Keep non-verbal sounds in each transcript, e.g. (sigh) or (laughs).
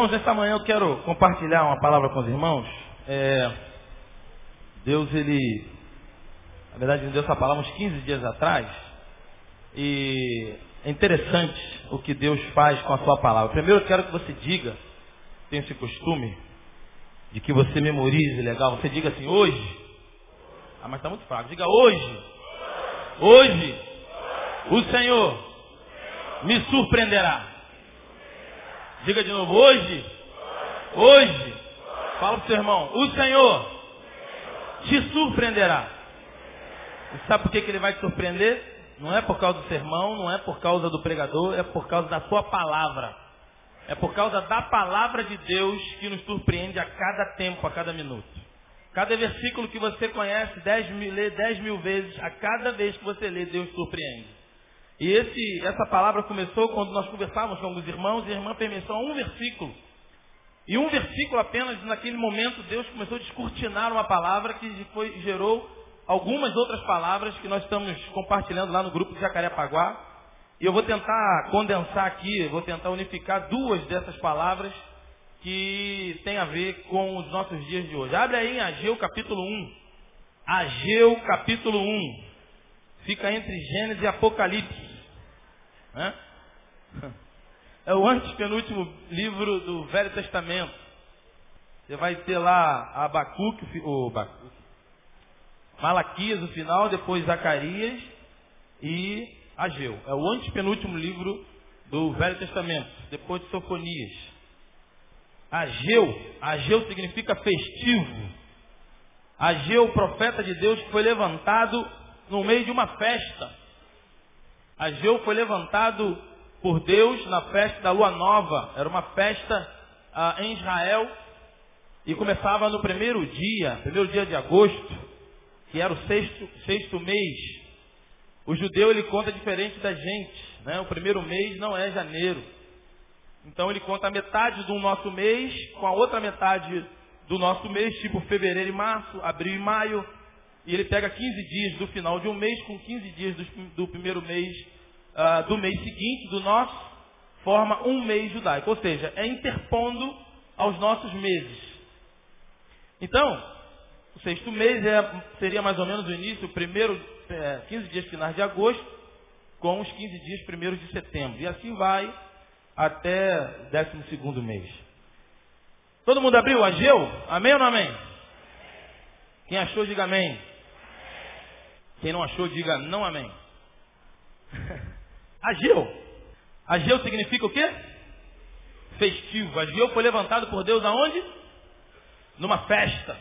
Irmãos, nesta manhã eu quero compartilhar uma palavra com os irmãos. É, Deus, ele, na verdade, me deu essa palavra uns 15 dias atrás. E é interessante o que Deus faz com a sua palavra. Primeiro eu quero que você diga, tem esse costume, de que você memorize legal. Você diga assim, hoje. Ah, mas está muito fraco. Diga hoje. Hoje. O Senhor me surpreenderá. Diga de novo, hoje. Hoje. Fala para o seu irmão, o Senhor te surpreenderá. E sabe por que, que ele vai te surpreender? Não é por causa do sermão, não é por causa do pregador, é por causa da sua palavra. É por causa da palavra de Deus que nos surpreende a cada tempo, a cada minuto. Cada versículo que você conhece, dez mil, lê dez mil vezes, a cada vez que você lê, Deus surpreende. E esse, essa palavra começou quando nós conversávamos com alguns irmãos e a irmã permitiu um versículo. E um versículo apenas, naquele momento, Deus começou a descortinar uma palavra que foi, gerou algumas outras palavras que nós estamos compartilhando lá no grupo de Jacarepaguá. E eu vou tentar condensar aqui, vou tentar unificar duas dessas palavras que tem a ver com os nossos dias de hoje. Abre aí em Ageu capítulo 1. Ageu capítulo 1. Fica entre Gênesis e Apocalipse. Né? É o antepenúltimo livro do Velho Testamento. Você vai ter lá Abacuque, o Abacuque, Malaquias, o final, depois Zacarias e Ageu. É o antepenúltimo livro do Velho Testamento, depois de Sofonias. Ageu, Ageu significa festivo. Ageu, profeta de Deus, foi levantado no meio de uma festa. Ageu foi levantado por Deus na festa da lua nova. Era uma festa ah, em Israel e começava no primeiro dia, primeiro dia de agosto, que era o sexto, sexto mês o judeu ele conta diferente da gente. Né? O primeiro mês não é janeiro. Então ele conta a metade do nosso mês com a outra metade do nosso mês, tipo fevereiro e março, abril e maio. E ele pega 15 dias do final de um mês com 15 dias do, do primeiro mês uh, do mês seguinte, do nosso, forma um mês judaico. Ou seja, é interpondo aos nossos meses. Então, o sexto mês é, seria mais ou menos o início, o primeiro é, 15 dias finais de agosto com os 15 dias primeiros de setembro. E assim vai até 12 mês. Todo mundo abriu? Ageu? Amém ou não amém? Quem achou, diga amém. Quem não achou, diga não amém. (laughs) Ageu. Ageu significa o quê? Festivo. Ageu foi levantado por Deus aonde? Numa festa.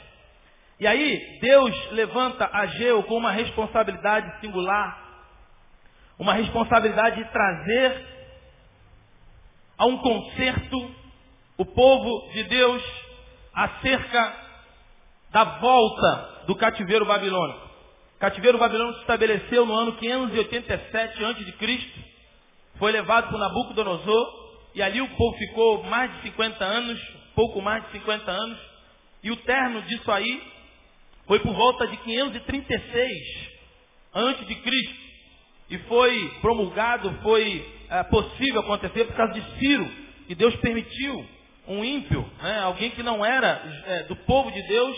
E aí, Deus levanta Ageu com uma responsabilidade singular, uma responsabilidade de trazer a um concerto o povo de Deus acerca da volta do cativeiro babilônico. Cativeiro babilônico se estabeleceu no ano 587 a.C., foi levado por Nabucodonosor, e ali o povo ficou mais de 50 anos, pouco mais de 50 anos, e o terno disso aí foi por volta de 536 antes de Cristo. E foi promulgado, foi é, possível acontecer por causa de Ciro, que Deus permitiu um ímpio, né, alguém que não era é, do povo de Deus,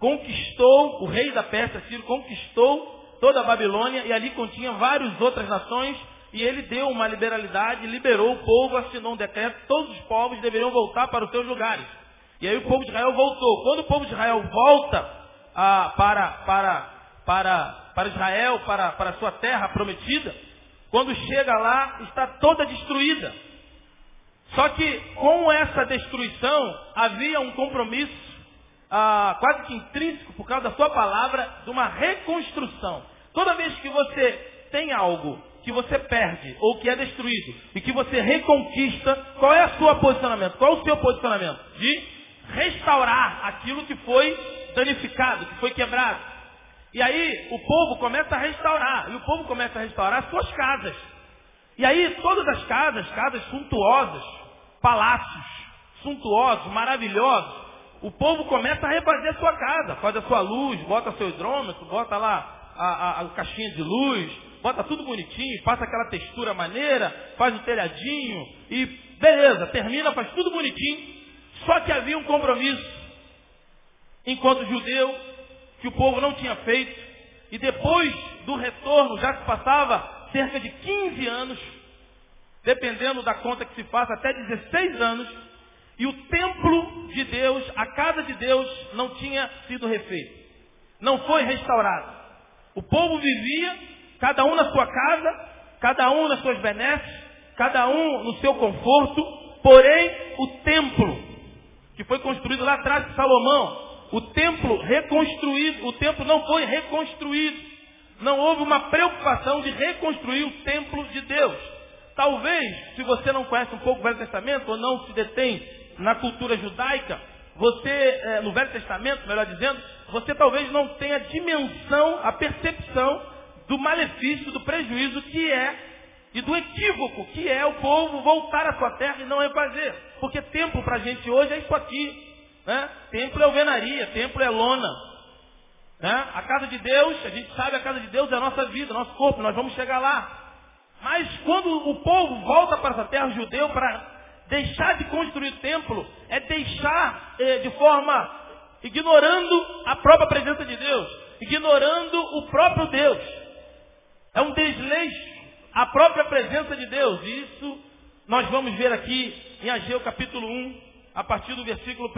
conquistou, o rei da Pérsia, Ciro, conquistou toda a Babilônia e ali continha várias outras nações e ele deu uma liberalidade, liberou o povo, assinou um decreto, todos os povos deveriam voltar para os seus lugares. E aí o povo de Israel voltou. Quando o povo de Israel volta ah, para, para, para, para Israel, para, para a sua terra prometida, quando chega lá, está toda destruída. Só que com essa destruição havia um compromisso ah, quase que intrínseco, por causa da sua palavra, de uma reconstrução. Toda vez que você tem algo que você perde ou que é destruído e que você reconquista, qual é o seu posicionamento? Qual é o seu posicionamento? De restaurar aquilo que foi danificado, que foi quebrado. E aí o povo começa a restaurar. E o povo começa a restaurar suas casas. E aí todas as casas, casas suntuosas, palácios suntuosos, maravilhosos, o povo começa a refazer a sua casa, faz a sua luz, bota seu hidrômetro, bota lá a, a, a caixinha de luz, bota tudo bonitinho, passa aquela textura maneira, faz o telhadinho e beleza, termina, faz tudo bonitinho. Só que havia um compromisso. Enquanto judeu, que o povo não tinha feito, e depois do retorno, já se passava cerca de 15 anos, dependendo da conta que se faça, até 16 anos, e o templo de Deus, a casa de Deus, não tinha sido refeito. Não foi restaurado. O povo vivia, cada um na sua casa, cada um nas suas benesses, cada um no seu conforto, porém o templo, que foi construído lá atrás de Salomão, o templo reconstruído, o templo não foi reconstruído. Não houve uma preocupação de reconstruir o templo de Deus. Talvez, se você não conhece um pouco o Velho Testamento ou não se detém na cultura judaica, você, é, no Velho Testamento, melhor dizendo, você talvez não tenha a dimensão, a percepção do malefício, do prejuízo que é e do equívoco que é o povo voltar à sua terra e não refazer. Porque templo para a gente hoje é isso aqui. Né? Templo é alvenaria, templo é lona. Né? A casa de Deus, a gente sabe a casa de Deus é a nossa vida, nosso corpo, nós vamos chegar lá. Mas quando o povo volta para essa terra judeu para deixar de construir o templo, é deixar eh, de forma ignorando a própria presença de Deus, ignorando o próprio Deus. É um desleixo à própria presença de Deus. E isso nós vamos ver aqui em Ageu capítulo 1, a partir do versículo 1,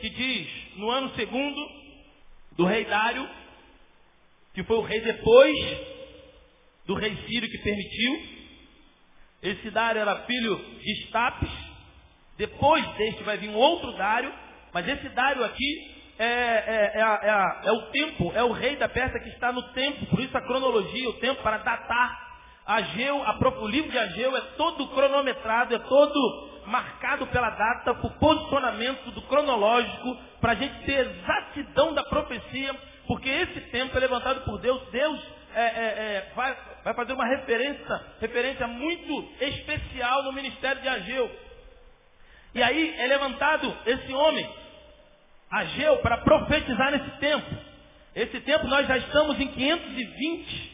que diz, no ano segundo do rei Dário, que foi o rei depois do rei Sírio que permitiu. Esse Dário era filho de Estapes. Depois deste vai vir um outro Dário, mas esse Dário aqui é, é, é, é, o tempo, é o rei da Pérsia que está no tempo, por isso a cronologia, o tempo para datar. Ageu, o livro de Ageu é todo cronometrado, é todo marcado pela data, o posicionamento do cronológico, para a gente ter exatidão da profecia, porque esse tempo é levantado por Deus, Deus é, é, é, vai, vai, fazer uma referência, referência muito especial no ministério de Ageu. E aí é levantado esse homem, Ageu, para profetizar nesse tempo. Esse tempo nós já estamos em 520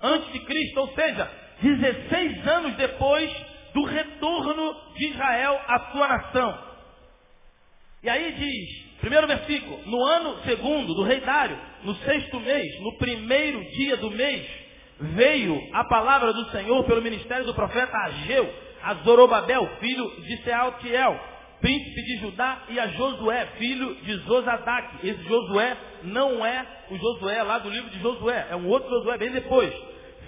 antes de Cristo, ou seja, 16 anos depois do retorno de Israel à sua nação. E aí diz, primeiro versículo, no ano segundo do rei Dário, no sexto mês, no primeiro dia do mês, veio a palavra do Senhor pelo ministério do profeta Ageu, a Zorobabel, filho de Sealtiel, príncipe de Judá, e a Josué, filho de Zosadac. Esse Josué não é o Josué lá do livro de Josué, é um outro Josué bem depois.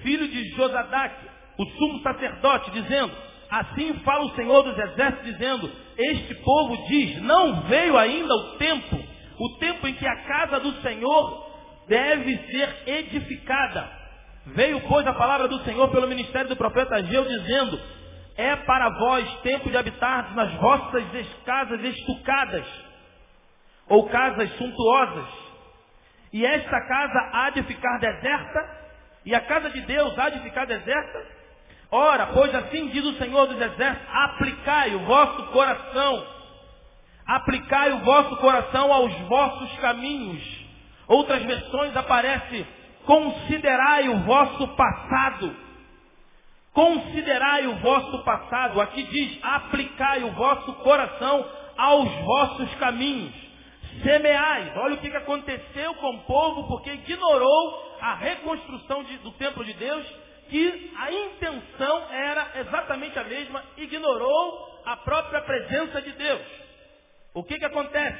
Filho de Josadac, o sumo sacerdote, dizendo, Assim fala o Senhor dos Exércitos, dizendo: Este povo diz: Não veio ainda o tempo, o tempo em que a casa do Senhor deve ser edificada. Veio, pois, a palavra do Senhor pelo ministério do profeta Ageu, dizendo: É para vós tempo de habitar nas vossas casas estucadas, ou casas suntuosas. E esta casa há de ficar deserta, e a casa de Deus há de ficar deserta, Ora, pois assim diz o Senhor dos Exércitos, aplicai o vosso coração, aplicai o vosso coração aos vossos caminhos. Outras versões aparece, considerai o vosso passado. Considerai o vosso passado. Aqui diz, aplicai o vosso coração aos vossos caminhos. Semeai. Olha o que aconteceu com o povo, porque ignorou a reconstrução de, do templo de Deus que a intenção era exatamente a mesma, ignorou a própria presença de Deus. O que, que acontece?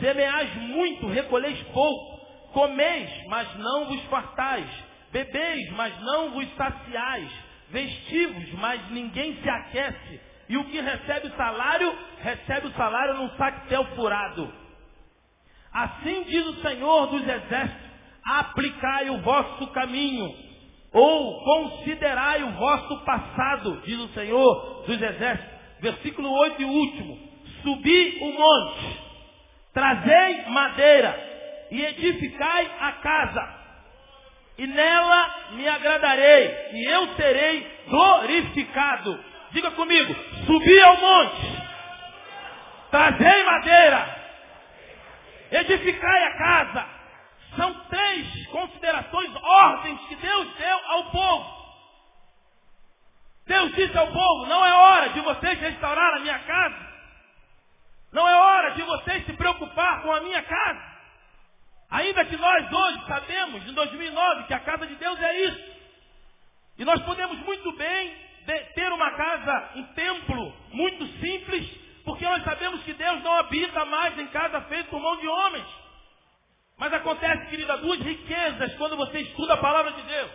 Semeais muito, recolheis pouco. Comeis, mas não vos fartais. Bebeis, mas não vos saciais. Vestivos, mas ninguém se aquece. E o que recebe o salário, recebe o salário num sactel furado. Assim diz o Senhor dos Exércitos: aplicai o vosso caminho ou considerai o vosso passado, diz o Senhor dos Exércitos. Versículo 8 e último. Subi o monte, trazei madeira e edificai a casa. E nela me agradarei, e eu serei glorificado. Diga comigo, subi ao monte, trazei madeira, edificai a casa, São três considerações, ordens que Deus deu ao povo. Deus disse ao povo: não é hora de vocês restaurar a minha casa. Não é hora de vocês se preocupar com a minha casa. Ainda que nós hoje sabemos, em 2009, que a casa de Deus é isso. E nós podemos muito bem ter uma casa, um templo muito simples, porque nós sabemos que Deus não habita mais em casa feita por mão de homens. Mas acontece, querida, duas riquezas quando você estuda a palavra de Deus.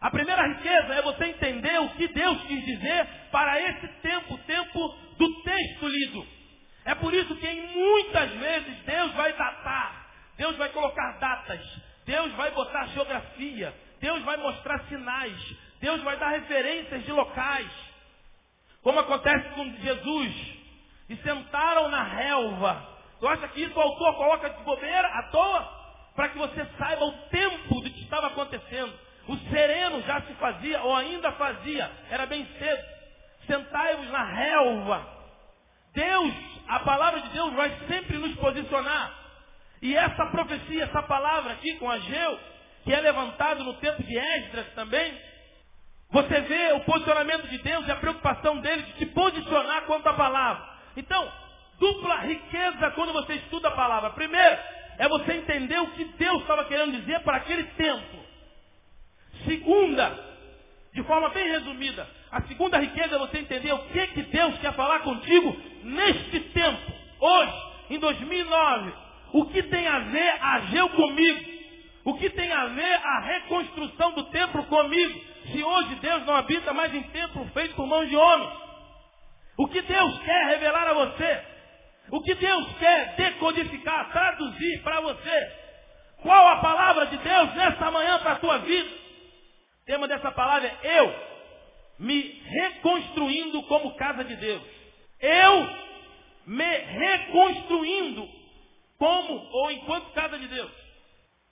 A primeira riqueza é você entender o que Deus quis dizer para esse tempo, tempo do texto lido. É por isso que muitas vezes Deus vai datar, Deus vai colocar datas, Deus vai botar geografia, Deus vai mostrar sinais, Deus vai dar referências de locais. Como acontece com Jesus. E sentaram na relva. Tu acha que isso o autor coloca de bobeira, à toa? Para que você saiba o tempo do que estava acontecendo. O sereno já se fazia, ou ainda fazia, era bem cedo. Sentai-vos na relva. Deus, a palavra de Deus vai sempre nos posicionar. E essa profecia, essa palavra aqui com Ageu, que é levantado no tempo de Esdras também, você vê o posicionamento de Deus e a preocupação dele de se posicionar quanto à palavra. Então, dupla riqueza quando você estuda a palavra. Primeiro, é você entender o que Deus estava querendo dizer para aquele tempo. Segunda, de forma bem resumida, a segunda riqueza é você entender o que, que Deus quer falar contigo neste tempo, hoje, em 2009. O que tem a ver Ageu comigo? O que tem a ver a reconstrução do templo comigo? Se hoje Deus não habita mais em templo feito por mãos de homens. O que Deus quer revelar a você? O que Deus quer decodificar, traduzir para você? Qual a palavra de Deus nessa manhã para a tua vida? O tema dessa palavra é eu me reconstruindo como casa de Deus. Eu me reconstruindo como ou enquanto casa de Deus.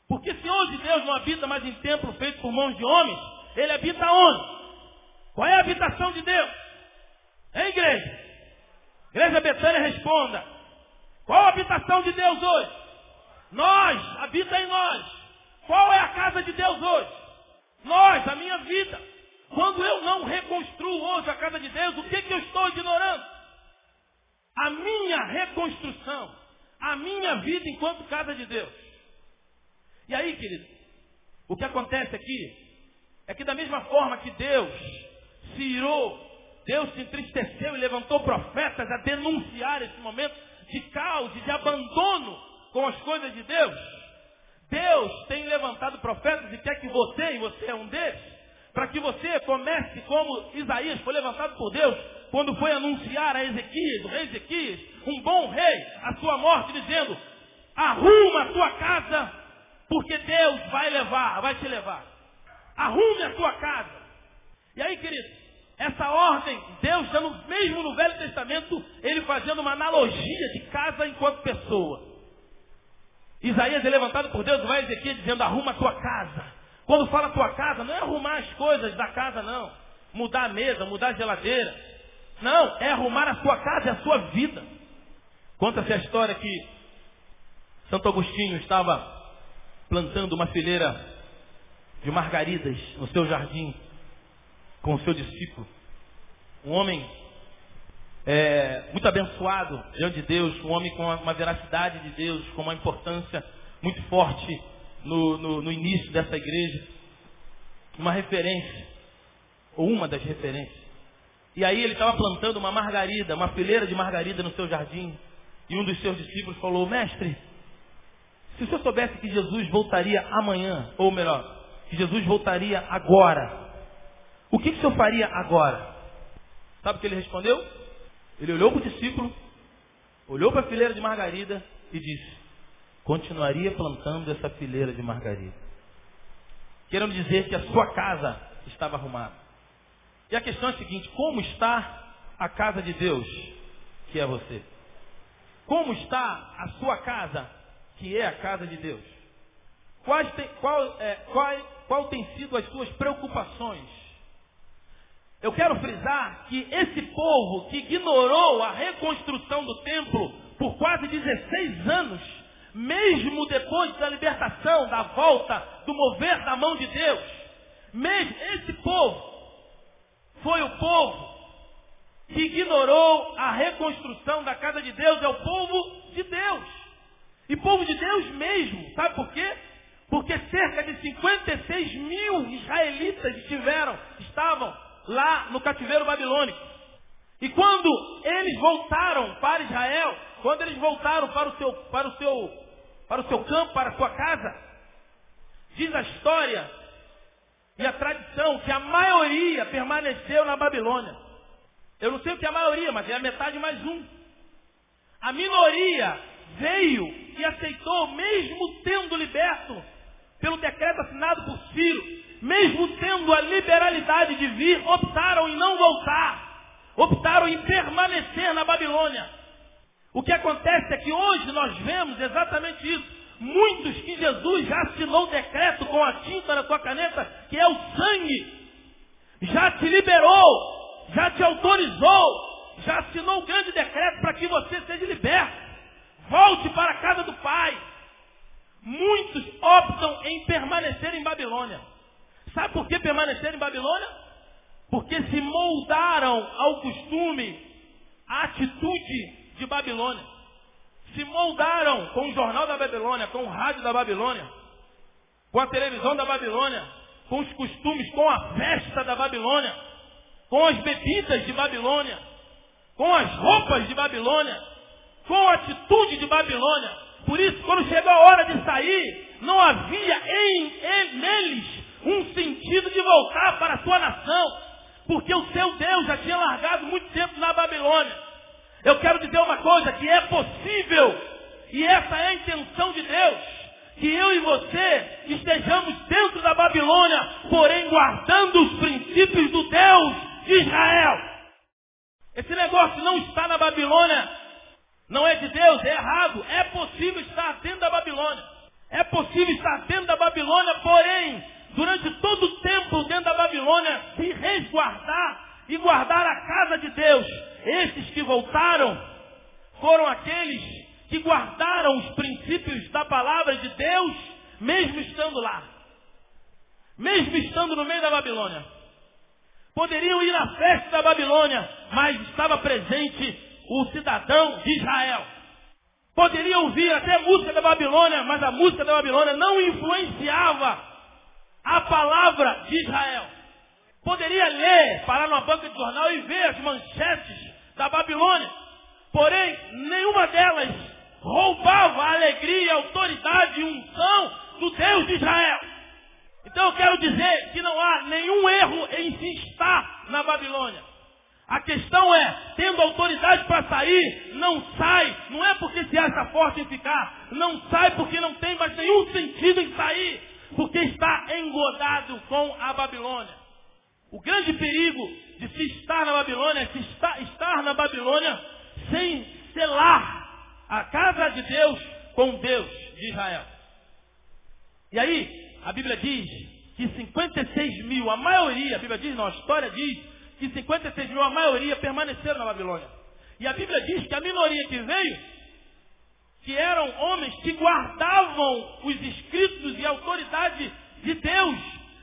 Porque se hoje Deus não habita mais em templo feito por mãos de homens, ele habita onde? Qual é a habitação de Deus? Hein, igreja? Igreja Betânia, responda. Qual a habitação de Deus hoje? Nós, habita em nós. Qual é a casa de Deus hoje? Nós, a minha vida. Quando eu não reconstruo hoje a casa de Deus, o que, que eu estou ignorando? A minha reconstrução, a minha vida enquanto casa de Deus. E aí, querido, o que acontece aqui é que da mesma forma que Deus se irou, Deus se entristeceu e levantou profetas a denunciar esse momento de caos e de abandono com as coisas de Deus. Deus tem levantado profetas e quer que você, e você é um deles, para que você comece como Isaías foi levantado por Deus, quando foi anunciar a Ezequias, o rei Ezequias, um bom rei, a sua morte, dizendo, arruma a tua casa porque Deus vai levar, vai te levar. Arrume a tua casa. E aí, querido, essa ordem, Deus dando, mesmo no Velho Testamento, ele fazendo uma analogia de casa enquanto pessoa. Isaías é levantado por Deus, vai Ezequiel dizendo, arruma a tua casa. Quando fala tua casa, não é arrumar as coisas da casa, não. Mudar a mesa, mudar a geladeira. Não, é arrumar a sua casa e a sua vida. Conta-se a história que Santo Agostinho estava plantando uma fileira de margaridas no seu jardim com o seu discípulo. Um homem é, muito abençoado diante de Deus, um homem com uma veracidade de Deus, com uma importância muito forte no, no, no início dessa igreja. Uma referência, ou uma das referências. E aí ele estava plantando uma margarida, uma fileira de margarida no seu jardim. E um dos seus discípulos falou, mestre, se o senhor soubesse que Jesus voltaria amanhã, ou melhor, que Jesus voltaria agora, o que, que o senhor faria agora? Sabe o que ele respondeu? Ele olhou para o discípulo, olhou para a fileira de margarida e disse: Continuaria plantando essa fileira de margarida. Querendo dizer que a sua casa estava arrumada. E a questão é a seguinte: como está a casa de Deus, que é você? Como está a sua casa, que é a casa de Deus? Quais tem, qual, é, qual, qual tem sido as suas preocupações? Eu quero frisar que esse povo que ignorou a reconstrução do templo por quase 16 anos, mesmo depois da libertação, da volta, do mover da mão de Deus, mesmo esse povo foi o povo que ignorou a reconstrução da casa de Deus, é o povo de Deus. E povo de Deus mesmo, sabe por quê? Porque cerca de 56 mil israelitas estiveram, estavam lá no cativeiro babilônico. E quando eles voltaram para Israel, quando eles voltaram para o seu, para o seu, para o seu campo, para a sua casa, diz a história e a tradição que a maioria permaneceu na Babilônia. Eu não sei o que é a maioria, mas é a metade mais um. A minoria veio e aceitou, mesmo tendo liberto pelo decreto assinado por Ciro, mesmo tendo a liberalidade de vir, optaram em não voltar. Optaram em permanecer na Babilônia. O que acontece é que hoje nós vemos exatamente isso. Muitos que Jesus já assinou o decreto com a tinta da sua caneta, que é o sangue, já te liberou, já te autorizou, já assinou o grande decreto para que você seja liberto. Volte para a casa do Pai. Muitos optam em permanecer em Babilônia. Sabe por que permanecer em Babilônia? Porque se moldaram ao costume, à atitude de Babilônia. Se moldaram com o jornal da Babilônia, com o rádio da Babilônia, com a televisão da Babilônia, com os costumes, com a festa da Babilônia, com as bebidas de Babilônia, com as roupas de Babilônia, com a atitude de Babilônia. Por isso, quando chegou a hora de sair, não havia em, em neles um sentido de voltar para a sua nação, porque o seu Deus já tinha largado muito tempo na Babilônia. Eu quero dizer uma coisa, que é possível, e essa é a intenção de Deus, que eu e você estejamos dentro da Babilônia, porém guardando os princípios do Deus de Israel. Esse negócio não está na Babilônia não é de Deus, é errado. É possível estar dentro da Babilônia. É possível estar dentro da Babilônia, porém, durante todo o tempo dentro da Babilônia, se resguardar e guardar a casa de Deus. Esses que voltaram foram aqueles que guardaram os princípios da palavra de Deus, mesmo estando lá. Mesmo estando no meio da Babilônia. Poderiam ir à festa da Babilônia, mas estava presente o cidadão de Israel. Poderia ouvir até música da Babilônia, mas a música da Babilônia não influenciava a palavra de Israel. Poderia ler, parar numa banca de jornal e ver as manchetes da Babilônia. Porém, nenhuma delas roubava a alegria, a autoridade e unção do Deus de Israel. Então eu quero dizer que não há nenhum erro em se estar na Babilônia. A questão é, tendo autoridade para sair, não sai. Não é porque se acha forte em ficar. Não sai porque não tem mais nenhum sentido em sair. Porque está engodado com a Babilônia. O grande perigo de se estar na Babilônia é se estar, estar na Babilônia sem selar a casa de Deus com Deus de Israel. E aí, a Bíblia diz que 56 mil, a maioria, a Bíblia diz, não, a história diz, que 56 mil, a maioria, permaneceram na Babilônia. E a Bíblia diz que a minoria que veio, que eram homens que guardavam os escritos e a autoridade de Deus,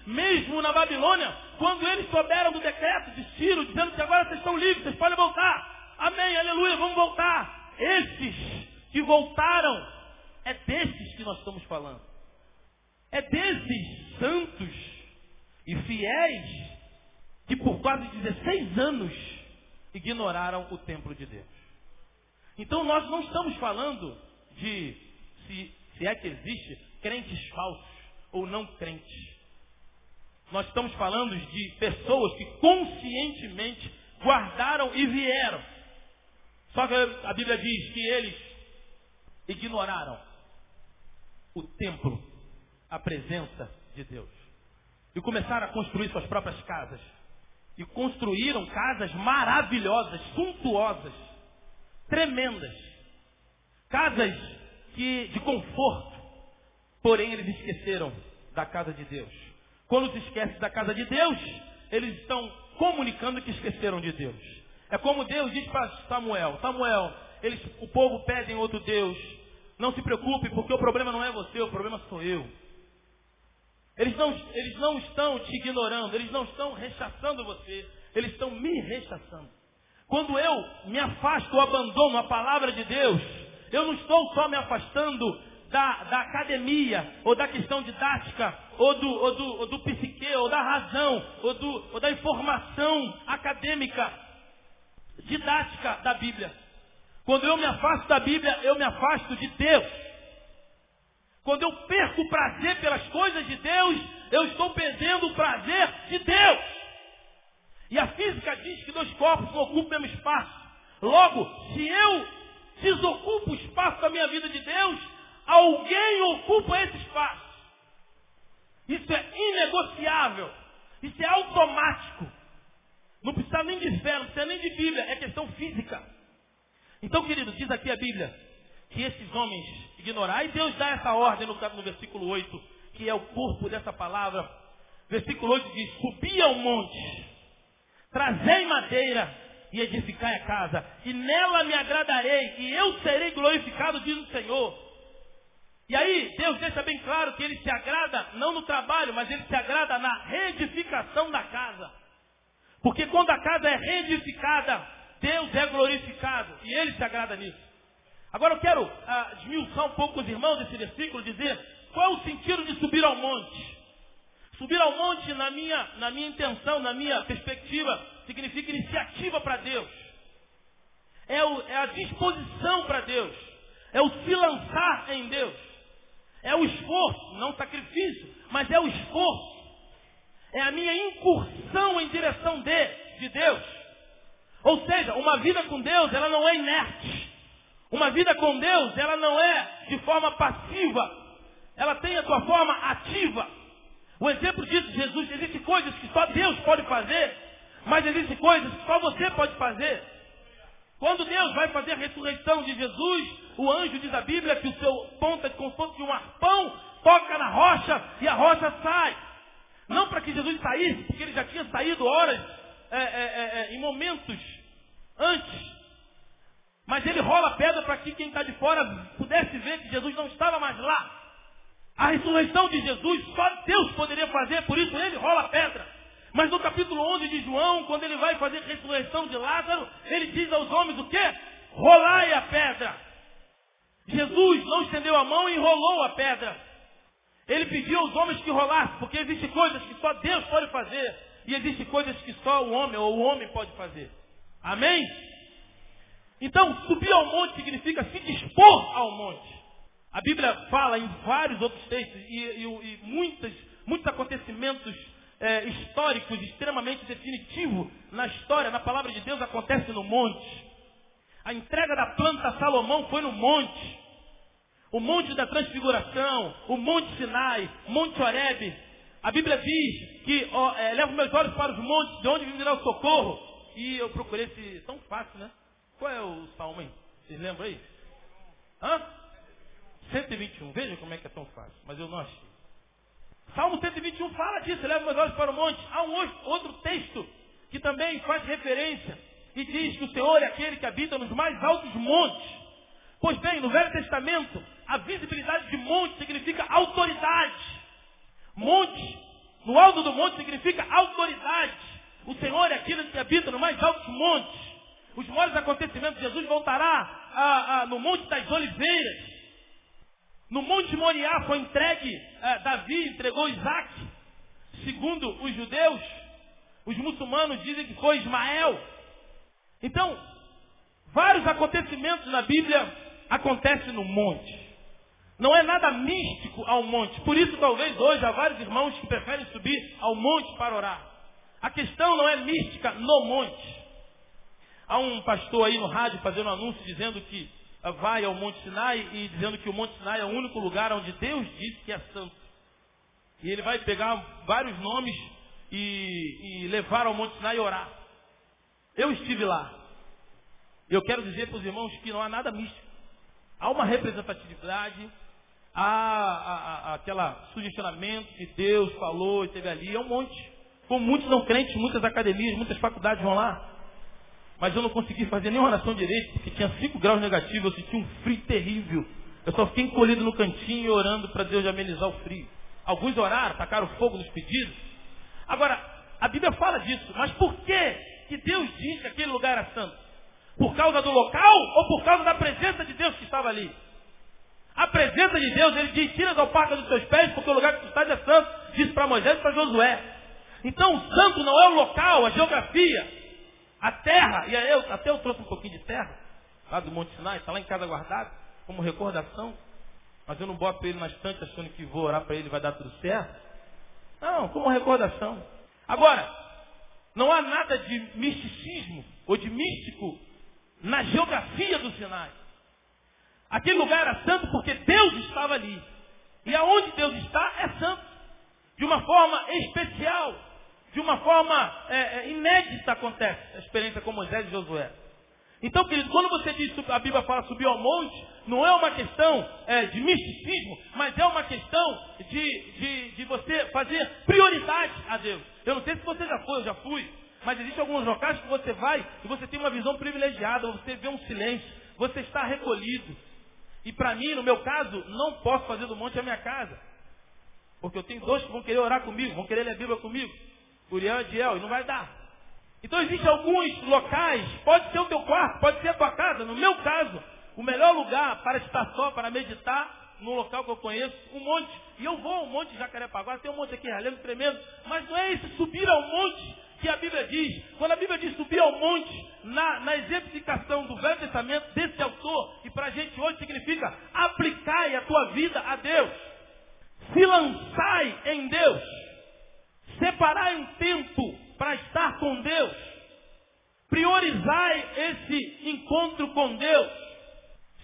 mesmo na Babilônia, quando eles souberam do decreto de Ciro, dizendo que agora vocês estão livres, vocês podem voltar. Amém, aleluia, vamos voltar. Esses que voltaram, é desses que nós estamos falando. É desses santos e fiéis que por quase 16 anos ignoraram o templo de Deus. Então nós não estamos falando de se, se é que existe crentes falsos ou não crentes. Nós estamos falando de pessoas que conscientemente guardaram e vieram. Só que a Bíblia diz que eles ignoraram o templo, a presença de Deus. E começaram a construir suas próprias casas e construíram casas maravilhosas, suntuosas, tremendas. Casas que, de conforto. Porém, eles esqueceram da casa de Deus. Quando se esquece da casa de Deus, eles estão comunicando que esqueceram de Deus. É como Deus diz para Samuel: Samuel, eles, o povo pede em outro Deus, Não se preocupe, porque o problema não é você, o problema sou eu. Eles não, eles não estão te ignorando, eles não estão rechaçando você, eles estão me rechaçando. Quando eu me afasto ou abandono a palavra de Deus, eu não estou só me afastando da, da academia, ou da questão didática, ou do, ou, do, ou do psique, ou da razão, ou, do, ou da informação acadêmica, didática da Bíblia. Quando eu me afasto da Bíblia, eu me afasto de Deus. Quando eu perco o prazer pelas coisas de Deus, eu estou perdendo o prazer de Deus. E a física diz que dois corpos não ocupam o mesmo espaço. Logo, se eu desocupo o espaço da minha vida de Deus, alguém ocupa esse espaço. Isso é inegociável. Isso é automático. Não precisa nem de fé, não precisa nem de Bíblia, é questão física. Então, querido, diz aqui a Bíblia que esses homens ignorar. E Deus dá essa ordem no, no versículo 8, que é o corpo dessa palavra. Versículo 8 diz, subi ao monte, trazei madeira e edificai a casa, e nela me agradarei, e eu serei glorificado, diz o Senhor. E aí, Deus deixa bem claro que ele se agrada não no trabalho, mas ele se agrada na reedificação da casa. Porque quando a casa é reedificada, Deus é glorificado, e ele se agrada nisso. Agora eu quero ah, desmiuçar um pouco os irmãos desse versículo, dizer qual é o sentido de subir ao monte. Subir ao monte, na minha, na minha intenção, na minha perspectiva, significa iniciativa para Deus. É, o, é a disposição para Deus. É o se lançar em Deus. É o esforço, não sacrifício, mas é o esforço. É a minha incursão em direção de, de Deus. Ou seja, uma vida com Deus, ela não é inerte. Uma vida com Deus, ela não é de forma passiva. Ela tem a sua forma ativa. O exemplo disso, Jesus, existem coisas que só Deus pode fazer, mas existem coisas que só você pode fazer. Quando Deus vai fazer a ressurreição de Jesus, o anjo diz a Bíblia que o seu ponta de conforto de um arpão toca na rocha e a rocha sai. Não para que Jesus saísse, porque ele já tinha saído horas, é, é, é, é em momentos antes. Mas ele rola a pedra para que quem está de fora pudesse ver que Jesus não estava mais lá. A ressurreição de Jesus só Deus poderia fazer, por isso ele rola a pedra. Mas no capítulo 11 de João, quando ele vai fazer a ressurreição de Lázaro, ele diz aos homens o quê? Rolai a pedra. Jesus não estendeu a mão e rolou a pedra. Ele pediu aos homens que rolassem, porque existem coisas que só Deus pode fazer. E existem coisas que só o homem ou o homem pode fazer. Amém? Então, subir ao monte significa se dispor ao monte. A Bíblia fala em vários outros textos e, e, e muitos, muitos acontecimentos é, históricos extremamente definitivos na história, na palavra de Deus, acontecem no monte. A entrega da planta a Salomão foi no monte. O monte da transfiguração, o monte Sinai, monte Horebe. A Bíblia diz que ó, é, levo meus olhos para os montes, de onde virá o socorro. E eu procurei esse tão fácil, né? Qual é o salmo aí? Vocês lembram aí? Hã? 121. Veja como é que é tão fácil. Mas eu não achei. Salmo 121 fala disso. Leva meus olhos para o monte. Há um outro texto que também faz referência e diz que o Senhor é aquele que habita nos mais altos montes. Pois bem, no Velho Testamento, a visibilidade de monte significa autoridade. Monte, no alto do monte significa autoridade. O Senhor é aquele que habita nos mais altos montes. Os maiores acontecimentos, Jesus voltará a, a, no Monte das Oliveiras. No Monte Moriá foi entregue, a, Davi entregou Isaac. Segundo os judeus, os muçulmanos dizem que foi Ismael. Então, vários acontecimentos na Bíblia acontecem no monte. Não é nada místico ao monte. Por isso, talvez hoje há vários irmãos que preferem subir ao monte para orar. A questão não é mística no monte. Há um pastor aí no rádio fazendo um anúncio dizendo que vai ao Monte Sinai e dizendo que o Monte Sinai é o único lugar onde Deus disse que é santo. E ele vai pegar vários nomes e, e levar ao Monte Sinai e orar. Eu estive lá. Eu quero dizer para os irmãos que não há nada místico. Há uma representatividade, há, há, há aquela sugestionamento que Deus falou e teve ali. É um monte. Como muitos não crentes, muitas academias, muitas faculdades vão lá. Mas eu não consegui fazer nenhuma oração direito, porque tinha 5 graus negativos, eu senti um frio terrível. Eu só fiquei encolhido no cantinho orando para Deus amenizar o frio. Alguns oraram, tacaram fogo nos pedidos. Agora, a Bíblia fala disso, mas por que, que Deus diz que aquele lugar era santo? Por causa do local ou por causa da presença de Deus que estava ali? A presença de Deus, ele diz, tira da parca dos seus pés, porque o lugar que tu estás é santo, diz para Moisés e para Josué. Então o santo não é o local, a geografia, a terra, e aí eu, até eu trouxe um pouquinho de terra, lá do Monte Sinai, está lá em casa guardado, como recordação, mas eu não boto ele na estante achando que vou orar para ele vai dar tudo certo. Não, como recordação. Agora, não há nada de misticismo ou de místico na geografia do Sinai. Aquele lugar era santo porque Deus estava ali. E aonde Deus está é santo. De uma forma especial. De uma forma é, é, inédita acontece a experiência com Moisés e Josué. Então, querido, quando você diz, a Bíblia fala subir ao monte, não é uma questão é, de misticismo, mas é uma questão de, de, de você fazer prioridade a Deus. Eu não sei se você já foi, eu já fui, mas existem alguns locais que você vai e você tem uma visão privilegiada, você vê um silêncio, você está recolhido, e para mim, no meu caso, não posso fazer do monte a minha casa. Porque eu tenho dois que vão querer orar comigo, vão querer ler a Bíblia comigo. Uriel e Diel, e não vai dar. Então existem alguns locais, pode ser o teu quarto, pode ser a tua casa. No meu caso, o melhor lugar para estar só, para meditar, no local que eu conheço, um monte. E eu vou ao monte de Jacarepaguá, tem um monte aqui, ralendo tremendo. Mas não é esse subir ao monte que a Bíblia diz. Quando a Bíblia diz subir ao monte, na, na exemplificação do Velho Testamento desse autor, e para a gente hoje significa aplicai a tua vida a Deus. Se lançai em Deus. Separai um tempo para estar com Deus. Priorizai esse encontro com Deus.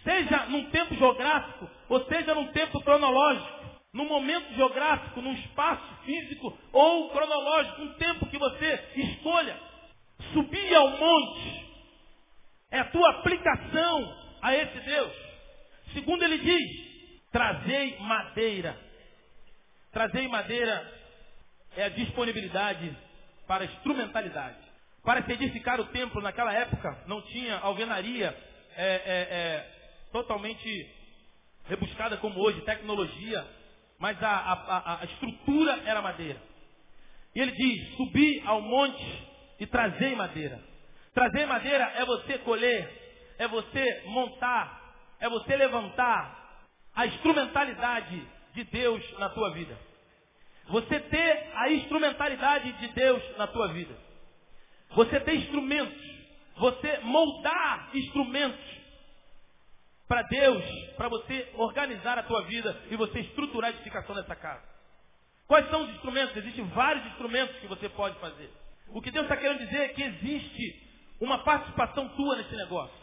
Seja num tempo geográfico, ou seja num tempo cronológico num momento geográfico, num espaço físico ou cronológico, um tempo que você escolha. Subir ao monte é a tua aplicação a esse Deus. Segundo ele diz, trazei madeira. Trazei madeira é a disponibilidade para instrumentalidade. Para se edificar o templo naquela época, não tinha alvenaria é, é, é, totalmente rebuscada como hoje, tecnologia mas a, a, a estrutura era madeira. E ele diz: subir ao monte e trazer madeira. Trazer madeira é você colher, é você montar, é você levantar a instrumentalidade de Deus na tua vida. Você ter a instrumentalidade de Deus na tua vida. Você ter instrumentos. Você moldar instrumentos para Deus, para você organizar a tua vida e você estruturar a edificação dessa casa. Quais são os instrumentos? Existem vários instrumentos que você pode fazer. O que Deus está querendo dizer é que existe uma participação tua nesse negócio.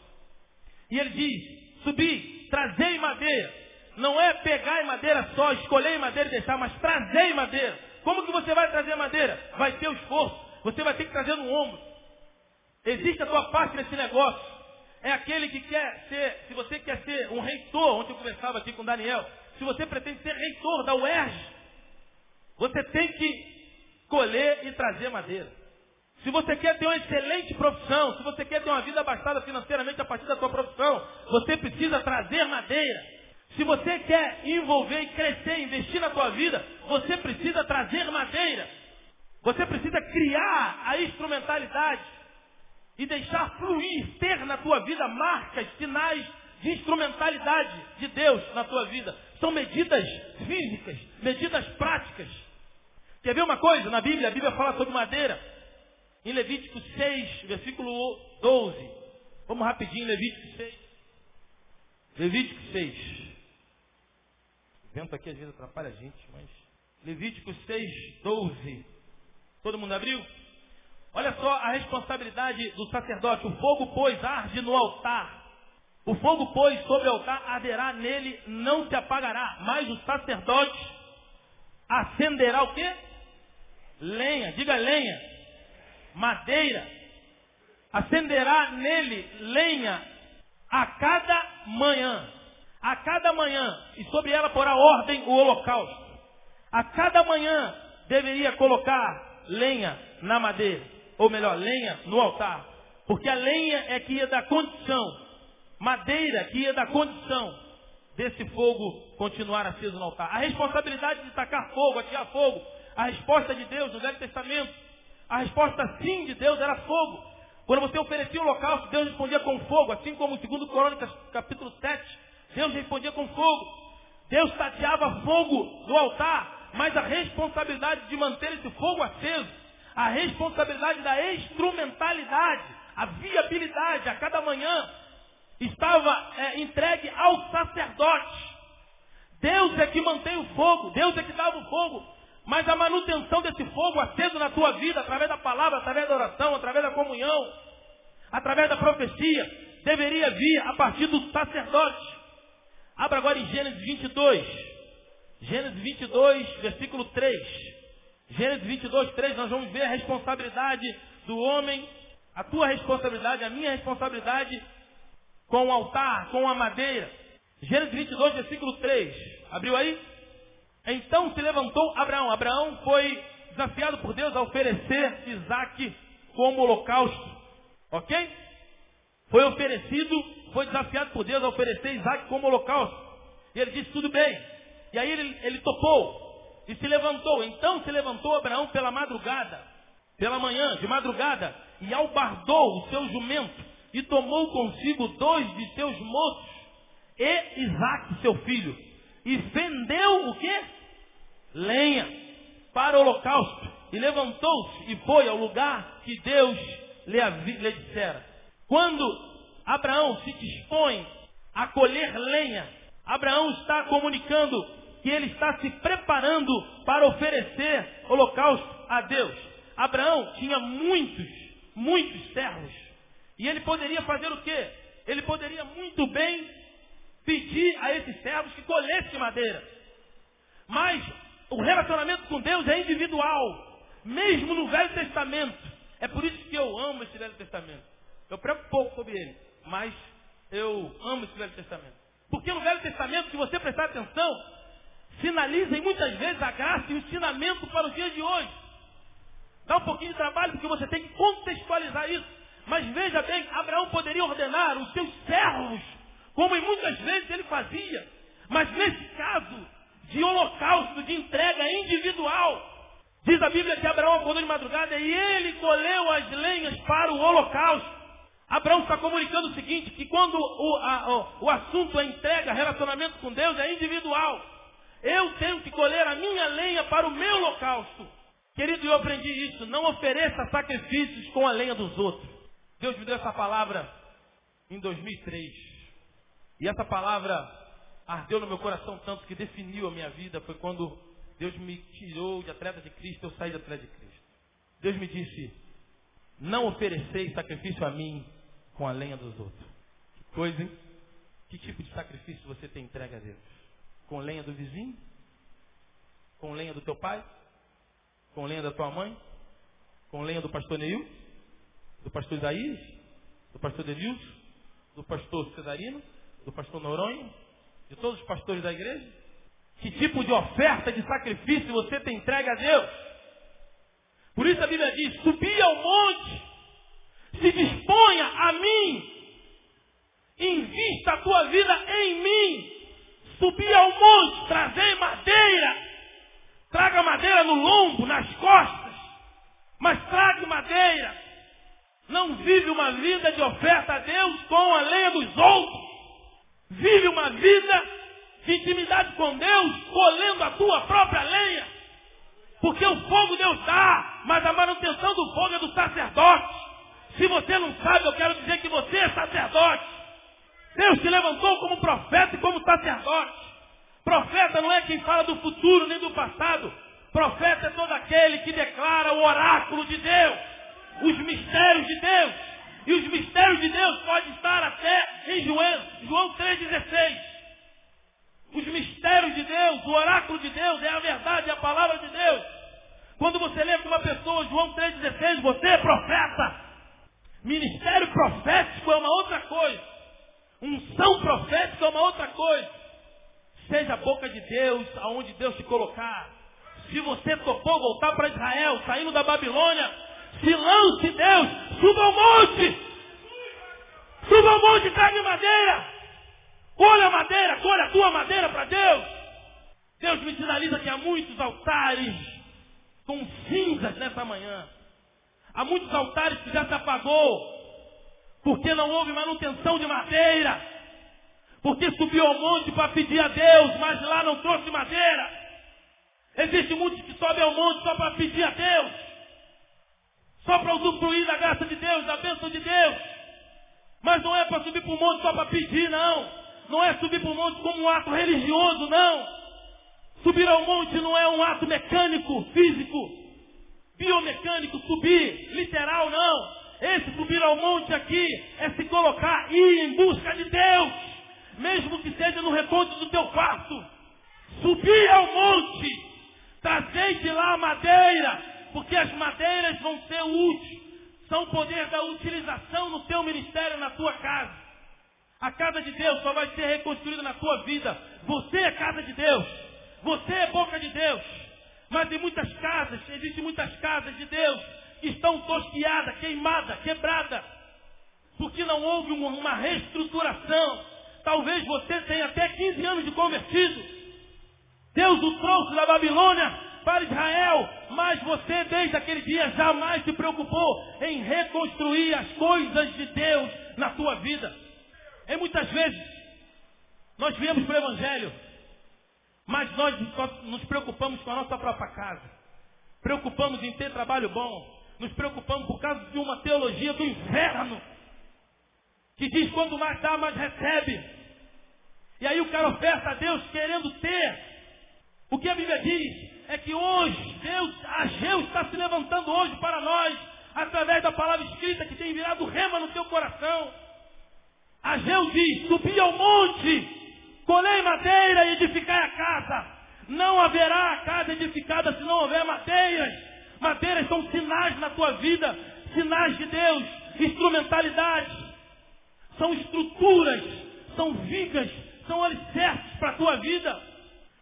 E ele diz, subir, trazer madeira. Não é pegar em madeira só, escolher em madeira e deixar, mas trazer em madeira. Como que você vai trazer madeira? Vai ter o esforço. Você vai ter que trazer no ombro. Existe a tua parte nesse negócio é aquele que quer ser, se você quer ser um reitor, ontem eu conversava aqui com Daniel, se você pretende ser reitor da UERJ, você tem que colher e trazer madeira. Se você quer ter uma excelente profissão, se você quer ter uma vida abastada financeiramente a partir da sua profissão, você precisa trazer madeira. Se você quer envolver e crescer, investir na sua vida, você precisa trazer madeira. Você precisa criar a instrumentalidade e deixar fluir, ter na tua vida marcas, sinais de instrumentalidade de Deus na tua vida. São medidas físicas, medidas práticas. Quer ver uma coisa? Na Bíblia, a Bíblia fala sobre madeira. Em Levítico 6, versículo 12. Vamos rapidinho, Levítico 6. Levítico 6. Vento aqui às vezes atrapalha a gente, mas. Levítico 6, 12. Todo mundo abriu? Olha só a responsabilidade do sacerdote. O fogo, pois, arde no altar. O fogo, pois, sobre o altar arderá nele, não se apagará. Mas o sacerdote acenderá o quê? Lenha. Diga lenha. Madeira. Acenderá nele lenha a cada manhã. A cada manhã. E sobre ela porá ordem o holocausto. A cada manhã deveria colocar lenha na madeira ou melhor, lenha no altar. Porque a lenha é que ia dar condição, madeira que ia dar condição desse fogo continuar aceso no altar. A responsabilidade de tacar fogo, atirar fogo. A resposta de Deus no Velho Testamento. A resposta sim de Deus era fogo. Quando você oferecia o holocausto, Deus respondia com fogo, assim como segundo Crônicas, capítulo 7, Deus respondia com fogo. Deus tateava fogo no altar, mas a responsabilidade de manter esse fogo aceso, a responsabilidade da instrumentalidade, a viabilidade a cada manhã estava é, entregue ao sacerdote. Deus é que mantém o fogo, Deus é que dava o fogo. Mas a manutenção desse fogo aceso na tua vida, através da palavra, através da oração, através da comunhão, através da profecia, deveria vir a partir do sacerdote. Abra agora em Gênesis 22. Gênesis 22, versículo 3. Gênesis 22, 3, nós vamos ver a responsabilidade do homem, a tua responsabilidade, a minha responsabilidade com o altar, com a madeira. Gênesis 22, versículo 3. Abriu aí? Então se levantou Abraão. Abraão foi desafiado por Deus a oferecer Isaac como holocausto. Ok? Foi oferecido, foi desafiado por Deus a oferecer Isaac como holocausto. E ele disse, tudo bem. E aí ele, ele topou e se levantou. Então se levantou Abraão pela madrugada, pela manhã, de madrugada, e albardou o seu jumento e tomou consigo dois de seus moços e Isaac, seu filho, e fendeu o quê? Lenha para o holocausto. E levantou-se e foi ao lugar que Deus lhe, lhe dissera. Quando Abraão se dispõe a colher lenha, Abraão está comunicando que ele está se preparando para oferecer holocausto a Deus. Abraão tinha muitos, muitos servos. E ele poderia fazer o quê? Ele poderia muito bem pedir a esses servos que colhessem madeira. Mas o relacionamento com Deus é individual, mesmo no Velho Testamento. É por isso que eu amo esse Velho Testamento. Eu prego pouco sobre ele, mas eu amo esse Velho Testamento. Porque no Velho Testamento, se você prestar atenção, sinaliza muitas vezes a graça e o ensinamento para os dias de hoje. Dá um pouquinho de trabalho porque você tem que contextualizar isso. Mas veja bem, Abraão poderia ordenar os seus servos, como em muitas vezes ele fazia. Mas nesse caso de holocausto, de entrega individual, diz a Bíblia que Abraão acordou de madrugada e ele colheu as lenhas para o holocausto. Abraão está comunicando o seguinte, que quando o, a, o, o assunto é entrega, relacionamento com Deus, é individual. Eu tenho que colher a minha lenha para o meu holocausto. Querido, eu aprendi isso. Não ofereça sacrifícios com a lenha dos outros. Deus me deu essa palavra em 2003. E essa palavra ardeu no meu coração tanto que definiu a minha vida. Foi quando Deus me tirou de atleta de Cristo, eu saí de atleta de Cristo. Deus me disse, não ofereceis sacrifício a mim com a lenha dos outros. Que coisa, hein? Que tipo de sacrifício você tem entregue a Deus? Com lenha do vizinho? Com lenha do teu pai? Com lenha da tua mãe? Com lenha do pastor Neil? do pastor Isaías, do pastor Denilson, do pastor Cesarino, do pastor Noronha, de todos os pastores da igreja? Que tipo de oferta de sacrifício você tem entregue a Deus? Por isso a Bíblia diz, subi ao monte, se disponha a mim, invista a tua vida em mim, subi ao monte, trazer madeira, traga madeira no lombo, nas costas, mas traga madeira, não vive uma vida de oferta a Deus com a lenha dos outros. Vive uma vida de intimidade com Deus, colhendo a tua própria lenha. Porque o fogo Deus dá, mas a manutenção do fogo é do sacerdote. Se você não sabe, eu quero dizer que você é sacerdote. Deus te levantou como profeta e como sacerdote. Profeta não é quem fala do futuro nem do passado. Profeta é todo aquele que declara o oráculo de Deus os mistérios de Deus. E os mistérios de Deus podem estar até em João, João 3,16. Os mistérios de Deus, o oráculo de Deus, é a verdade, é a palavra de Deus. Quando você lê para uma pessoa, João 3,16, você é profeta. Ministério profético é uma outra coisa. Unção profética é uma outra coisa. Seja a boca de Deus aonde Deus te colocar. Se você topou voltar para Israel, saindo da Babilônia, se lance Deus, suba ao monte. Suba ao monte e traga madeira. Colha a madeira, colha a tua madeira para Deus. Deus me sinaliza que há muitos altares com cinzas nessa manhã. Há muitos altares que já se apagou. Porque não houve manutenção de madeira. Porque subiu ao monte para pedir a Deus, mas lá não trouxe madeira. Existe muitos que sobem ao monte só para pedir a Deus. Só para usufruir da graça de Deus, da bênção de Deus. Mas não é para subir para o monte só para pedir, não. Não é subir para o monte como um ato religioso, não. Subir ao monte não é um ato mecânico, físico, biomecânico, subir, literal, não. Esse subir ao monte aqui é se colocar e ir em busca de Deus, mesmo que seja no reponto do teu quarto. Subir ao monte, trazer de lá a madeira, porque as madeiras vão ser úteis, são o poder da utilização no teu ministério, na tua casa. A casa de Deus só vai ser reconstruída na tua vida. Você é casa de Deus. Você é boca de Deus. Mas em muitas casas, existem muitas casas de Deus que estão tosquiadas, queimadas, quebradas. Porque não houve uma reestruturação. Talvez você tenha até 15 anos de convertido. Deus o trouxe da Babilônia para Israel, mas você desde aquele dia jamais se preocupou em reconstruir as coisas de Deus na tua vida. E muitas vezes nós viemos para o Evangelho, mas nós nos preocupamos com a nossa própria casa. Preocupamos em ter trabalho bom. Nos preocupamos por causa de uma teologia do inferno. Que diz quando mais dá, mais recebe. E aí o cara oferta a Deus querendo ter. O que a Bíblia diz é que hoje, Deus, Ageu está se levantando hoje para nós, através da palavra escrita que tem virado rema no teu coração. Ageu diz, subi ao monte Colhei madeira e edificai a casa. Não haverá a casa edificada se não houver madeiras. Madeiras são sinais na tua vida, sinais de Deus, instrumentalidades. São estruturas, são vigas, são alicerces para a tua vida.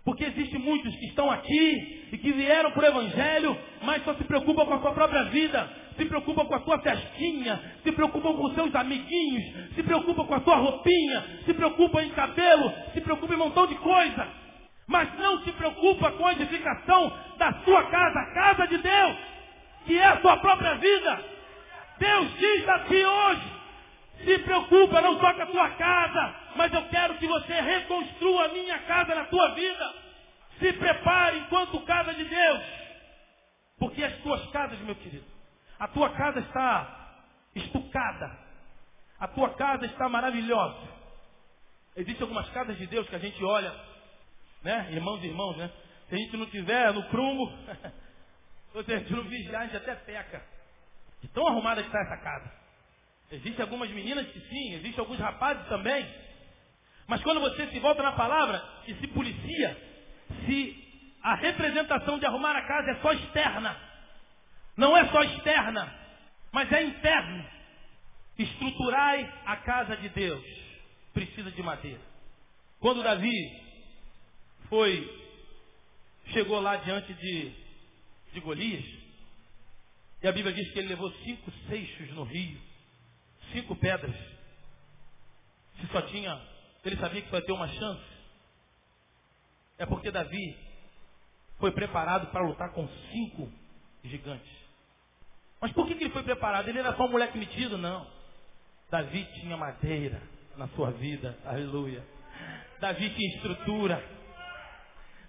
Porque existem muitos que estão aqui e que vieram para o Evangelho, mas só se preocupam com a sua própria vida se preocupa com a sua festinha, se preocupa com os seus amiguinhos, se preocupa com a sua roupinha, se preocupa em cabelo, se preocupa em um montão de coisa. Mas não se preocupa com a edificação da sua casa, a casa de Deus, que é a sua própria vida. Deus diz aqui hoje, se preocupa não só com a sua casa, mas eu quero que você reconstrua a minha casa na tua vida. Se prepare enquanto casa de Deus. Porque as tuas casas, meu querido, a tua casa está estucada. A tua casa está maravilhosa. Existem algumas casas de Deus que a gente olha, né? Irmãos e irmãos, né? Se a gente não tiver no prumo, ou (laughs) se a gente não vigiar, a gente até peca. De tão arrumada que está essa casa. Existem algumas meninas que sim, existem alguns rapazes também. Mas quando você se volta na palavra e se policia, se a representação de arrumar a casa é só externa, não é só externa, mas é interna. Estruturai a casa de Deus. Precisa de madeira. Quando Davi foi, chegou lá diante de, de Golias, e a Bíblia diz que ele levou cinco seixos no rio, cinco pedras. Se só tinha, ele sabia que só ia ter uma chance. É porque Davi foi preparado para lutar com cinco gigantes. Mas por que, que ele foi preparado? Ele era só um moleque metido? Não. Davi tinha madeira na sua vida. Aleluia. Davi tinha estrutura.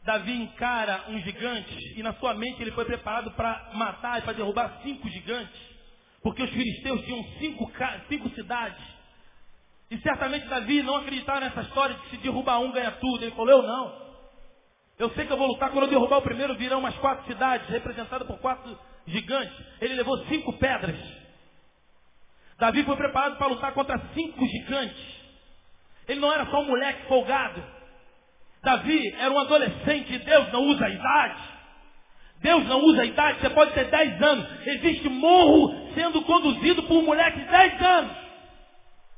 Davi encara um gigante e na sua mente ele foi preparado para matar e para derrubar cinco gigantes. Porque os filisteus tinham cinco, cinco cidades. E certamente Davi não acreditava nessa história de se derrubar um ganha tudo. Ele falou, eu não. Eu sei que eu vou lutar quando eu derrubar o primeiro, virão umas quatro cidades, representadas por quatro gigante, ele levou cinco pedras. Davi foi preparado para lutar contra cinco gigantes. Ele não era só um moleque folgado. Davi era um adolescente. Deus não usa a idade. Deus não usa a idade. Você pode ter dez anos. Existe morro sendo conduzido por um moleque de dez anos.